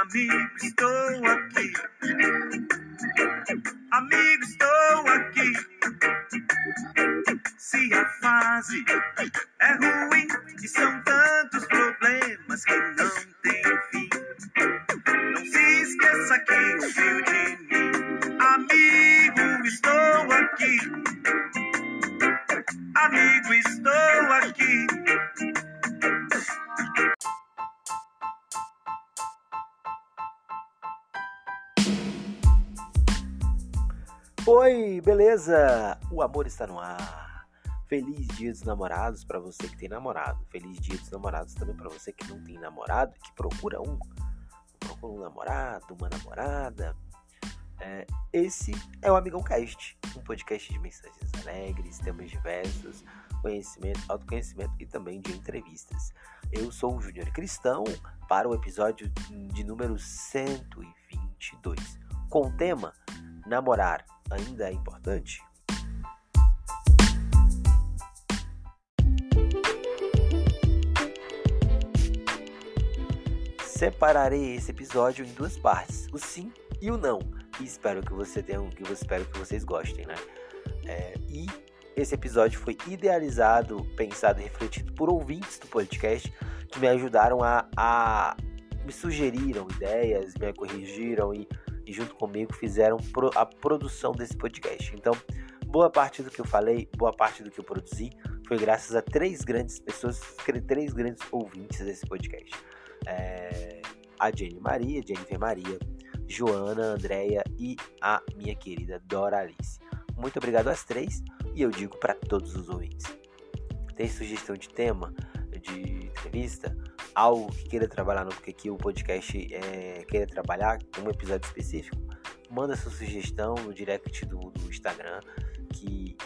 Amigo, estou aqui. Amigo, estou aqui. Se a fase é ruim e são Oi, beleza? O amor está no ar. Feliz Dia dos Namorados para você que tem namorado. Feliz Dia dos Namorados também para você que não tem namorado, que procura um, procura um namorado, uma namorada. É, esse é o Amigão Cast, um podcast de mensagens alegres, temas diversos, conhecimento, autoconhecimento e também de entrevistas. Eu sou o Júnior Cristão para o episódio de número 122, com o tema Namorar ainda é importante? Separarei esse episódio em duas partes, o sim e o não. E espero que você tenha, que eu espero que vocês gostem, né? É, e esse episódio foi idealizado, pensado e refletido por ouvintes do podcast que me ajudaram a, a me sugeriram ideias, me corrigiram e e junto comigo fizeram a produção desse podcast. Então, boa parte do que eu falei, boa parte do que eu produzi foi graças a três grandes pessoas, três grandes ouvintes desse podcast. É, a Jenny Maria, Jennifer Maria, Joana, Andréia e a minha querida Dora Alice. Muito obrigado às três e eu digo para todos os ouvintes. Tem sugestão de tema, de entrevista? Algo que queira trabalhar no que aqui o podcast é, queira trabalhar, um episódio específico, manda sua sugestão no direct do, do Instagram que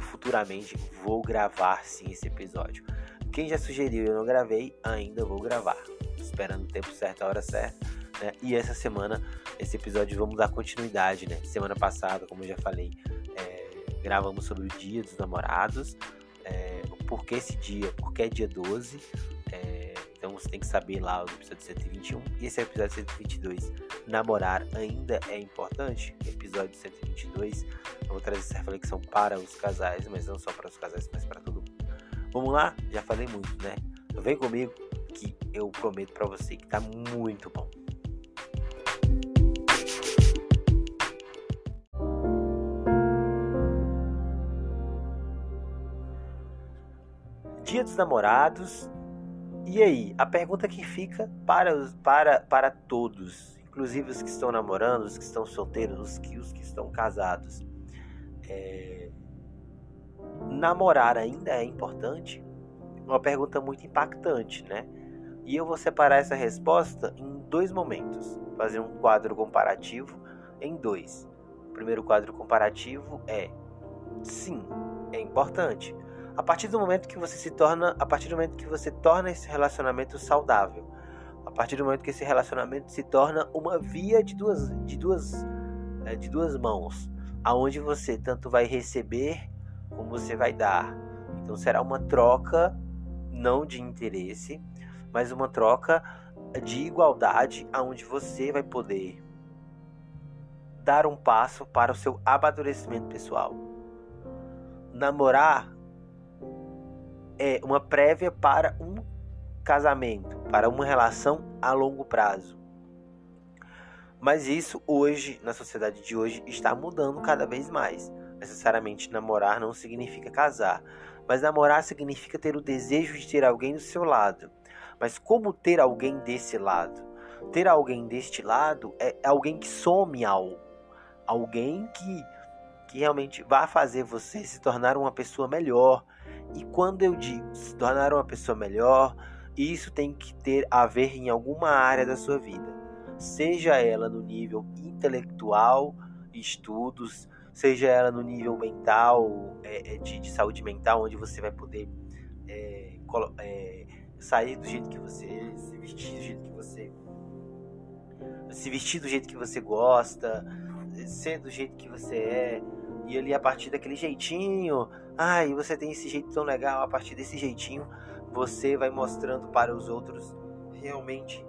futuramente vou gravar sim esse episódio. Quem já sugeriu e eu não gravei, ainda vou gravar. Esperando o tempo certo, a hora certa. Né? E essa semana, esse episódio, vamos dar continuidade. Né? Semana passada, como eu já falei, é, gravamos sobre o Dia dos Namorados. É, por que esse dia? Porque é dia 12. Então você tem que saber lá o episódio 121 e esse é o episódio 122. Namorar ainda é importante? Episódio 122. Eu vou trazer essa reflexão para os casais, mas não só para os casais, mas para todo mundo. Vamos lá? Já falei muito, né? Então vem comigo que eu prometo para você que tá muito bom. Dia dos Namorados e aí, a pergunta que fica para, para, para todos, inclusive os que estão namorando, os que estão solteiros, os que, os que estão casados, é... namorar ainda é importante? Uma pergunta muito impactante, né? E eu vou separar essa resposta em dois momentos, fazer um quadro comparativo em dois. O primeiro quadro comparativo é sim, é importante a partir do momento que você se torna, a partir do momento que você torna esse relacionamento saudável, a partir do momento que esse relacionamento se torna uma via de duas, de duas, é, de duas mãos, aonde você tanto vai receber como você vai dar. Então será uma troca não de interesse, mas uma troca de igualdade, aonde você vai poder dar um passo para o seu amadurecimento pessoal. Namorar é uma prévia para um casamento, para uma relação a longo prazo. Mas isso hoje, na sociedade de hoje, está mudando cada vez mais. Necessariamente namorar não significa casar, mas namorar significa ter o desejo de ter alguém do seu lado. Mas como ter alguém desse lado? Ter alguém deste lado é alguém que some algo, alguém que que realmente vai fazer você se tornar uma pessoa melhor, e quando eu digo se tornar uma pessoa melhor, isso tem que ter a ver em alguma área da sua vida, seja ela no nível intelectual, estudos, seja ela no nível mental, é, é de, de, saúde mental, onde você vai poder é, é, sair do jeito que você, se vestir do jeito que você, se vestir do jeito que você gosta, ser do jeito que você é, e ali a partir daquele jeitinho, ai, você tem esse jeito tão legal, a partir desse jeitinho você vai mostrando para os outros realmente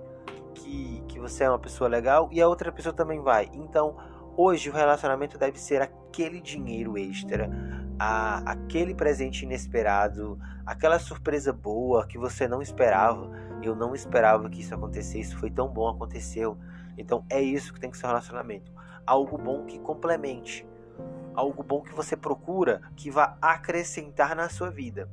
que, que você é uma pessoa legal e a outra pessoa também vai. Então, hoje o relacionamento deve ser aquele dinheiro extra, a, aquele presente inesperado, aquela surpresa boa que você não esperava. Eu não esperava que isso acontecesse, foi tão bom, aconteceu. Então é isso que tem que ser um relacionamento. Algo bom que complemente. Algo bom que você procura que vá acrescentar na sua vida.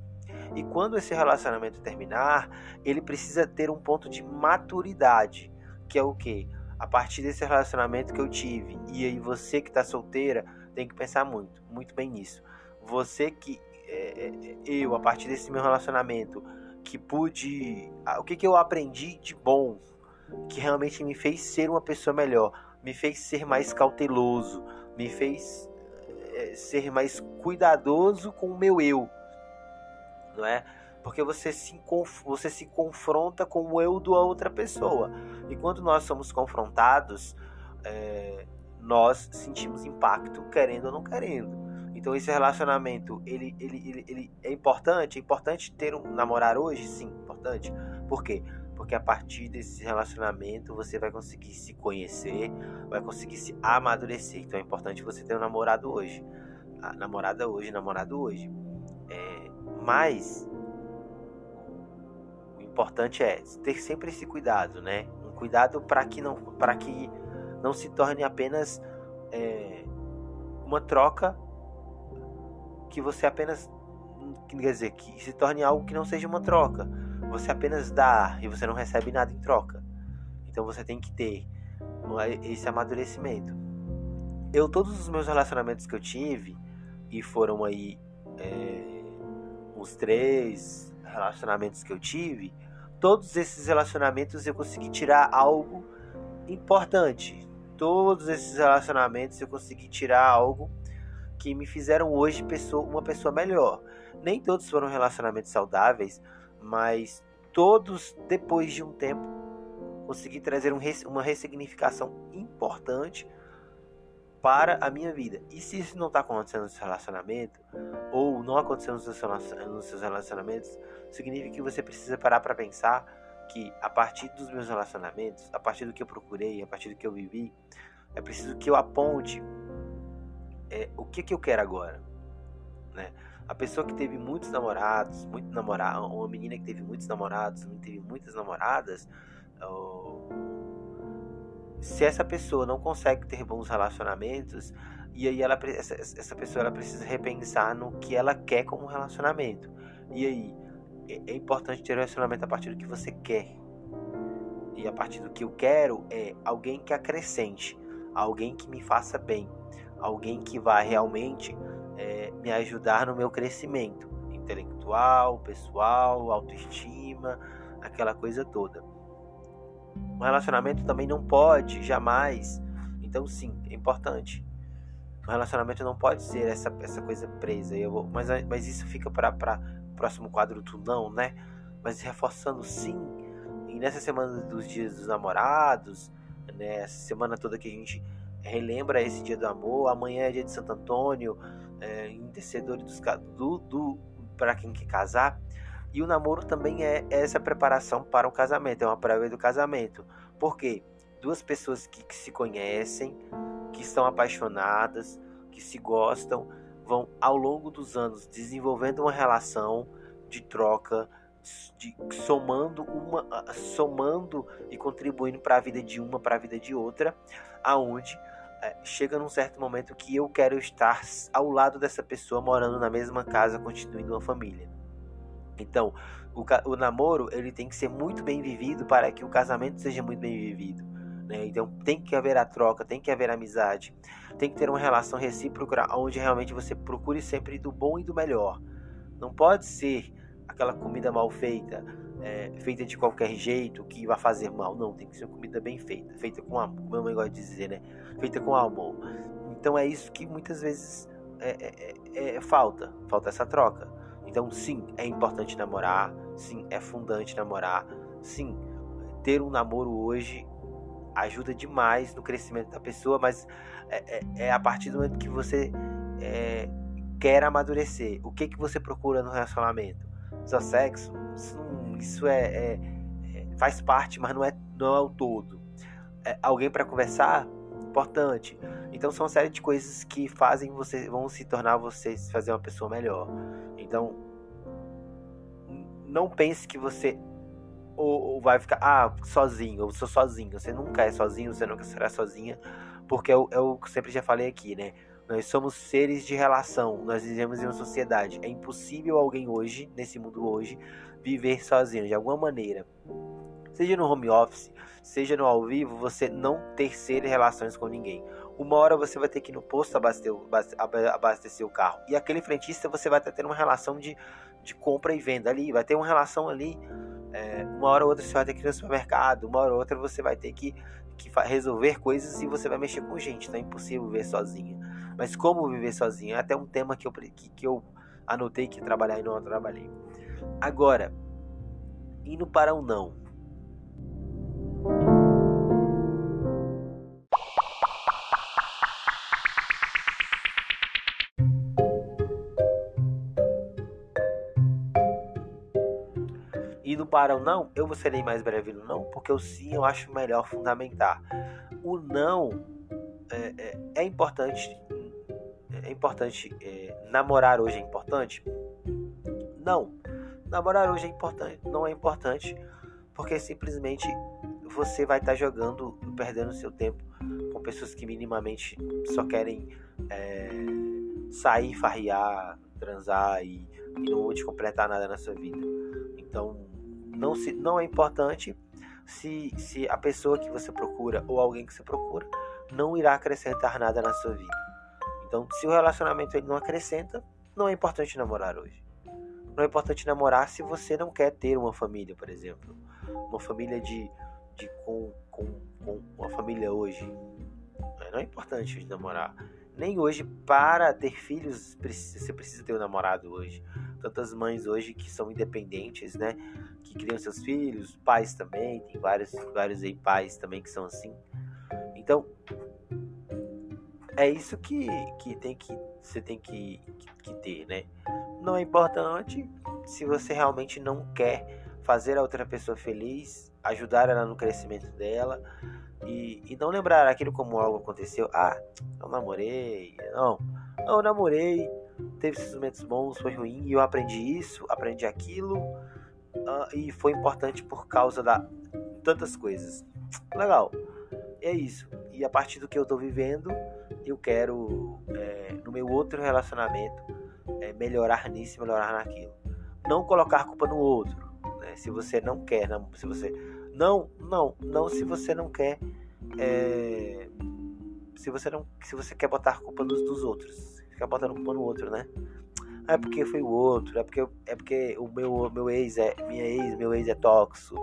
E quando esse relacionamento terminar, ele precisa ter um ponto de maturidade, que é o que? A partir desse relacionamento que eu tive, e aí você que está solteira tem que pensar muito, muito bem nisso. Você que é, é, eu, a partir desse meu relacionamento, que pude. O que, que eu aprendi de bom, que realmente me fez ser uma pessoa melhor, me fez ser mais cauteloso, me fez é, ser mais cuidadoso com o meu eu, não é? Porque você se, você se confronta com o eu da outra pessoa. E quando nós somos confrontados, é, nós sentimos impacto, querendo ou não querendo. Então esse relacionamento, ele, ele, ele, ele é importante? É importante ter um namorar hoje? Sim, importante. Por quê? Porque a partir desse relacionamento você vai conseguir se conhecer, vai conseguir se amadurecer. Então é importante você ter um namorado hoje. A namorada hoje, namorado hoje. É, mas o importante é ter sempre esse cuidado, né? Um cuidado para que não para que não se torne apenas é, uma troca que você apenas quer dizer que se torne algo que não seja uma troca. Você apenas dá e você não recebe nada em troca. Então você tem que ter esse amadurecimento. Eu todos os meus relacionamentos que eu tive e foram aí é, uns três relacionamentos que eu tive, todos esses relacionamentos eu consegui tirar algo importante. Todos esses relacionamentos eu consegui tirar algo que me fizeram hoje pessoa, uma pessoa melhor. Nem todos foram relacionamentos saudáveis, mas todos, depois de um tempo, consegui trazer um, uma ressignificação importante para a minha vida. E se isso não está acontecendo no seu relacionamento, ou não aconteceu nos seus relacionamentos, significa que você precisa parar para pensar que a partir dos meus relacionamentos, a partir do que eu procurei, a partir do que eu vivi, é preciso que eu aponte é, o que, que eu quero agora, né? A pessoa que teve muitos namorados, muito namorado, uma menina que teve muitos namorados, teve muitas namoradas, se essa pessoa não consegue ter bons relacionamentos, e aí ela, essa, pessoa ela precisa repensar no que ela quer como relacionamento. E aí é, é importante ter um relacionamento a partir do que você quer. E a partir do que eu quero é alguém que acrescente, alguém que me faça bem, alguém que vai realmente é, me ajudar no meu crescimento intelectual, pessoal, autoestima, aquela coisa toda. Um relacionamento também não pode jamais, então sim, é importante. Um relacionamento não pode ser essa, essa coisa presa. Eu mas, mas isso fica para o próximo quadro do não, né? Mas reforçando sim. E nessa semana dos dias dos namorados, né, essa semana toda que a gente relembra esse dia do amor. Amanhã é dia de Santo Antônio, é, intercedores do, do para quem quer casar. E o namoro também é essa preparação para o casamento, é uma prévia do casamento. Porque duas pessoas que, que se conhecem, que estão apaixonadas, que se gostam, vão ao longo dos anos desenvolvendo uma relação de troca, de, somando uma, somando e contribuindo para a vida de uma, para a vida de outra, aonde é, chega num certo momento que eu quero estar ao lado dessa pessoa, morando na mesma casa, constituindo uma família. Então, o, o namoro ele tem que ser muito bem vivido para que o casamento seja muito bem vivido. Né? Então, tem que haver a troca, tem que haver amizade, tem que ter uma relação recíproca onde realmente você procure sempre do bom e do melhor. Não pode ser aquela comida mal feita, é, feita de qualquer jeito, que vai fazer mal. Não, tem que ser uma comida bem feita, feita com amor, como a mãe gosta de dizer, né? Feita com amor. Então é isso que muitas vezes é, é, é, é, falta, falta essa troca. Então sim, é importante namorar, sim, é fundante namorar, sim, ter um namoro hoje ajuda demais no crescimento da pessoa, mas é, é, é a partir do momento que você quer amadurecer. O que que você procura no relacionamento? Só sexo? Isso não isso é, é, é faz parte, mas não é, não é o todo. É, alguém para conversar, importante. Então são uma série de coisas que fazem você, vão se tornar você fazer uma pessoa melhor. Então não pense que você ou, ou vai ficar ah sozinho, eu sou sozinho. Você nunca é sozinho, você nunca será sozinha, porque eu, eu sempre já falei aqui, né? Nós somos seres de relação, nós vivemos em uma sociedade. É impossível alguém hoje, nesse mundo hoje, viver sozinho de alguma maneira. Seja no home office, seja no ao vivo, você não ter relações com ninguém. Uma hora você vai ter que ir no posto abastecer, abastecer o carro. E aquele frentista você vai estar tendo uma relação de, de compra e venda ali. Vai ter uma relação ali. É, uma hora ou outra você vai ter que ir no supermercado. Uma hora ou outra você vai ter que, que resolver coisas e você vai mexer com gente. Então é impossível viver sozinho. Mas como viver sozinho? É até um tema que eu, que, que eu anotei que trabalhar e não trabalhei. Agora, indo para o não. Indo para o não, eu vou ser mais breve no não, porque o sim eu acho melhor fundamentar. O não é, é, é importante é importante. É, namorar hoje é importante? Não. Namorar hoje é importante, não é importante, porque simplesmente você vai estar tá jogando, perdendo seu tempo com pessoas que minimamente só querem é, sair, farrear, transar e, e não vão te completar nada na sua vida. Então, não, se, não é importante se, se a pessoa que você procura ou alguém que você procura não irá acrescentar nada na sua vida. Então, se o relacionamento ele não acrescenta, não é importante namorar hoje. Não é importante namorar se você não quer ter uma família, por exemplo. Uma família de, de com, com, com uma família hoje. Não é importante namorar. Nem hoje, para ter filhos, você precisa ter um namorado hoje. Tantas mães hoje que são independentes, né? Que criam seus filhos, pais também, tem vários, vários aí pais também que são assim. Então, é isso que, que tem que você tem que, que, que ter, né? Não é importante se você realmente não quer fazer a outra pessoa feliz, ajudar ela no crescimento dela e, e não lembrar aquilo como algo aconteceu. Ah, eu namorei, não, eu namorei, teve esses momentos bons, foi ruim e eu aprendi isso, aprendi aquilo uh, e foi importante por causa da tantas coisas. Legal, é isso. E a partir do que eu tô vivendo, eu quero, é, no meu outro relacionamento, é, melhorar nisso, melhorar naquilo. Não colocar culpa no outro. Né? Se você não quer, não, se você não, não, não, se você não quer, é, se você não, se você quer botar culpa nos dos outros, ficar botando culpa no outro, né? Ah, é porque foi o outro, é porque é porque o meu meu ex é minha ex, meu ex é tóxico.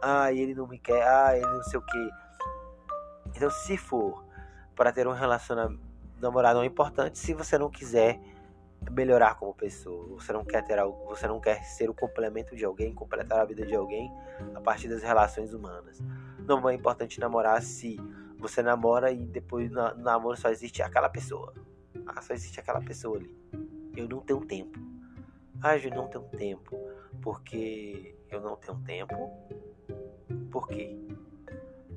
Ah, ele não me quer. Ah, ele não sei o que. Então, se for para ter um relacionamento namorado é importante se você não quiser melhorar como pessoa. Você não quer ter algo, você não quer ser o complemento de alguém, completar a vida de alguém a partir das relações humanas. Não é importante namorar se você namora e depois no namoro só existe aquela pessoa. Ah, só existe aquela pessoa ali. Eu não tenho tempo. Ah, eu não tenho tempo. Porque eu não tenho tempo. Por quê?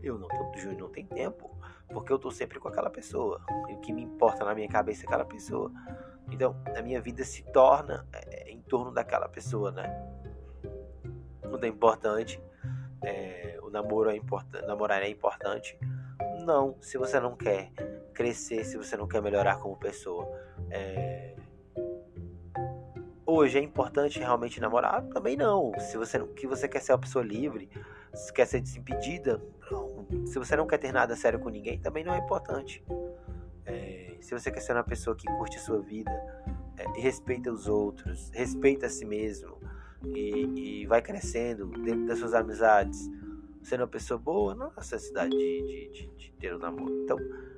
Eu não tenho, Júnior não tem tempo porque eu tô sempre com aquela pessoa. E o que me importa na minha cabeça é aquela pessoa. Então, a minha vida se torna é, em torno daquela pessoa, né? Tudo é importante. É, o namoro é importante. Namorar é importante. Não, se você não quer crescer, se você não quer melhorar como pessoa. É... Hoje é importante realmente namorar? Também não. Se você não, que você quer ser uma pessoa livre, se quer ser desimpedida, não. Se você não quer ter nada sério com ninguém, também não é importante. Se você quer ser uma pessoa que curte a sua vida, é, respeita os outros, respeita a si mesmo e, e, vai crescendo dentro das suas amizades, sendo uma pessoa boa, não há necessidade de, de, de, de ter um namoro. Então,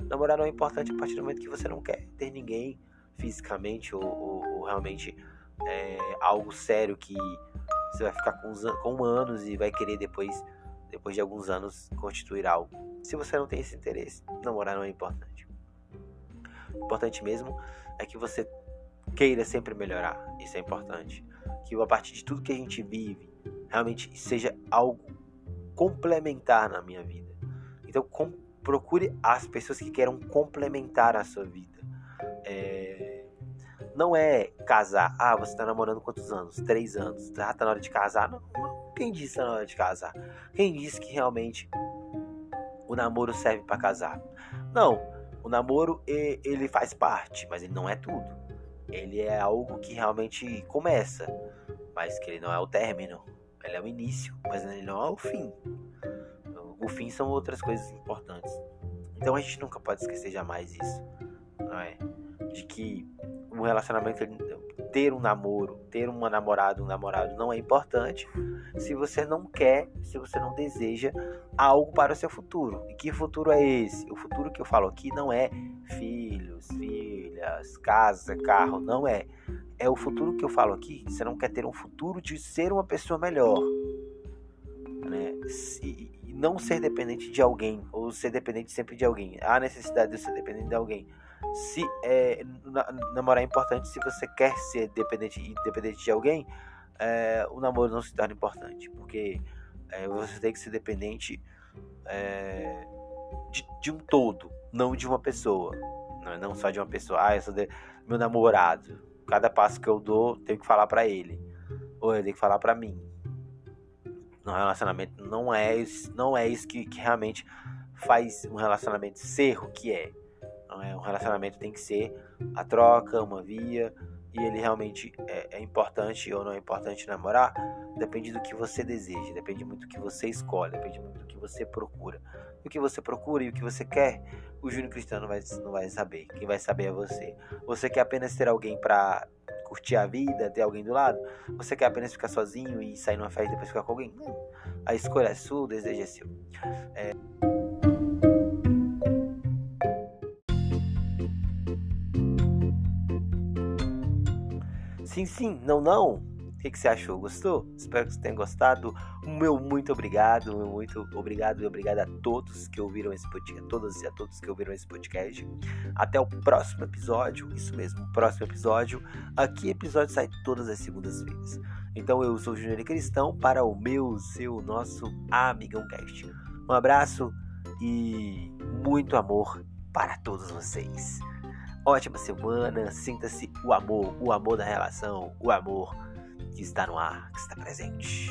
namorar não é importante a partir do momento que você não quer ter ninguém fisicamente ou, ou, ou realmente é, algo sério que você vai ficar com, com anos e vai querer depois, depois de alguns anos, constituir algo. Se você não tem esse interesse, namorar não é importante. O importante mesmo é que você queira sempre melhorar. Isso é importante. Que a partir de tudo que a gente vive, realmente seja algo complementar na minha vida. Então, com, procure as pessoas que queiram complementar a sua vida. É, não é casar. Ah, você está namorando quantos anos? Três anos. Ah, tá na hora de casar? Não. Quem disse que tá na hora de casar? Quem disse que realmente o namoro serve para casar? Não. O namoro ele faz parte, mas ele não é tudo. Ele é algo que realmente começa, mas que ele não é o término. Ele é o início, mas ele não é o fim. O fim são outras coisas importantes. Então a gente nunca pode esquecer jamais isso, não é? De que um relacionamento, ter um namoro, ter uma namorada, um namorado não é importante se você não quer, se você não deseja algo para o seu futuro. E que futuro é esse? O futuro que eu falo aqui não é filhos, filhas, casa, carro, não é. É o futuro que eu falo aqui. Você não quer ter um futuro de ser uma pessoa melhor, né? E não ser dependente de alguém ou ser dependente sempre de alguém. Há necessidade de ser dependente de alguém se é, namorar é importante, se você quer ser dependente dependente de alguém, é, o namoro não se torna importante, porque é, você tem que ser dependente é, de, de, um todo, não de uma pessoa, não, não só de uma pessoa. Ah, eu sou de, meu namorado. Cada passo que eu dou, tenho que falar para ele, ou ele tem que falar para mim. No relacionamento não é isso, não é isso que, que realmente faz um relacionamento ser o que é. É? Um relacionamento tem que ser a troca, uma via, e ele realmente é, é, importante ou não é importante namorar, depende do que você deseja, depende muito do que você escolhe, depende muito do que você procura. O que você procura e o que você quer, o Júnior Cristiano não vai, não vai saber. Quem vai saber é você. Você quer apenas ter alguém para curtir a vida, ter alguém do lado? Você quer apenas ficar sozinho e sair numa festa e depois ficar com alguém? Não. A escolha é sua, o desejo é seu. É... Sim, sim, não, não. O que, que você achou? Gostou? Espero que você tenha gostado. Meu muito obrigado, meu muito obrigado e obrigado a todos que ouviram esse podcast, todas e a todos que ouviram esse podcast. Até o próximo episódio, isso mesmo, próximo episódio. Aqui episódio sai todas as segundas-feiras. Então eu sou o Júnior Cristão para o meu, seu, nosso Amigão Cast. Um abraço e muito amor para todos vocês ótima semana. Sinta-se o amor, o amor da relação, o amor que está no ar, que está presente.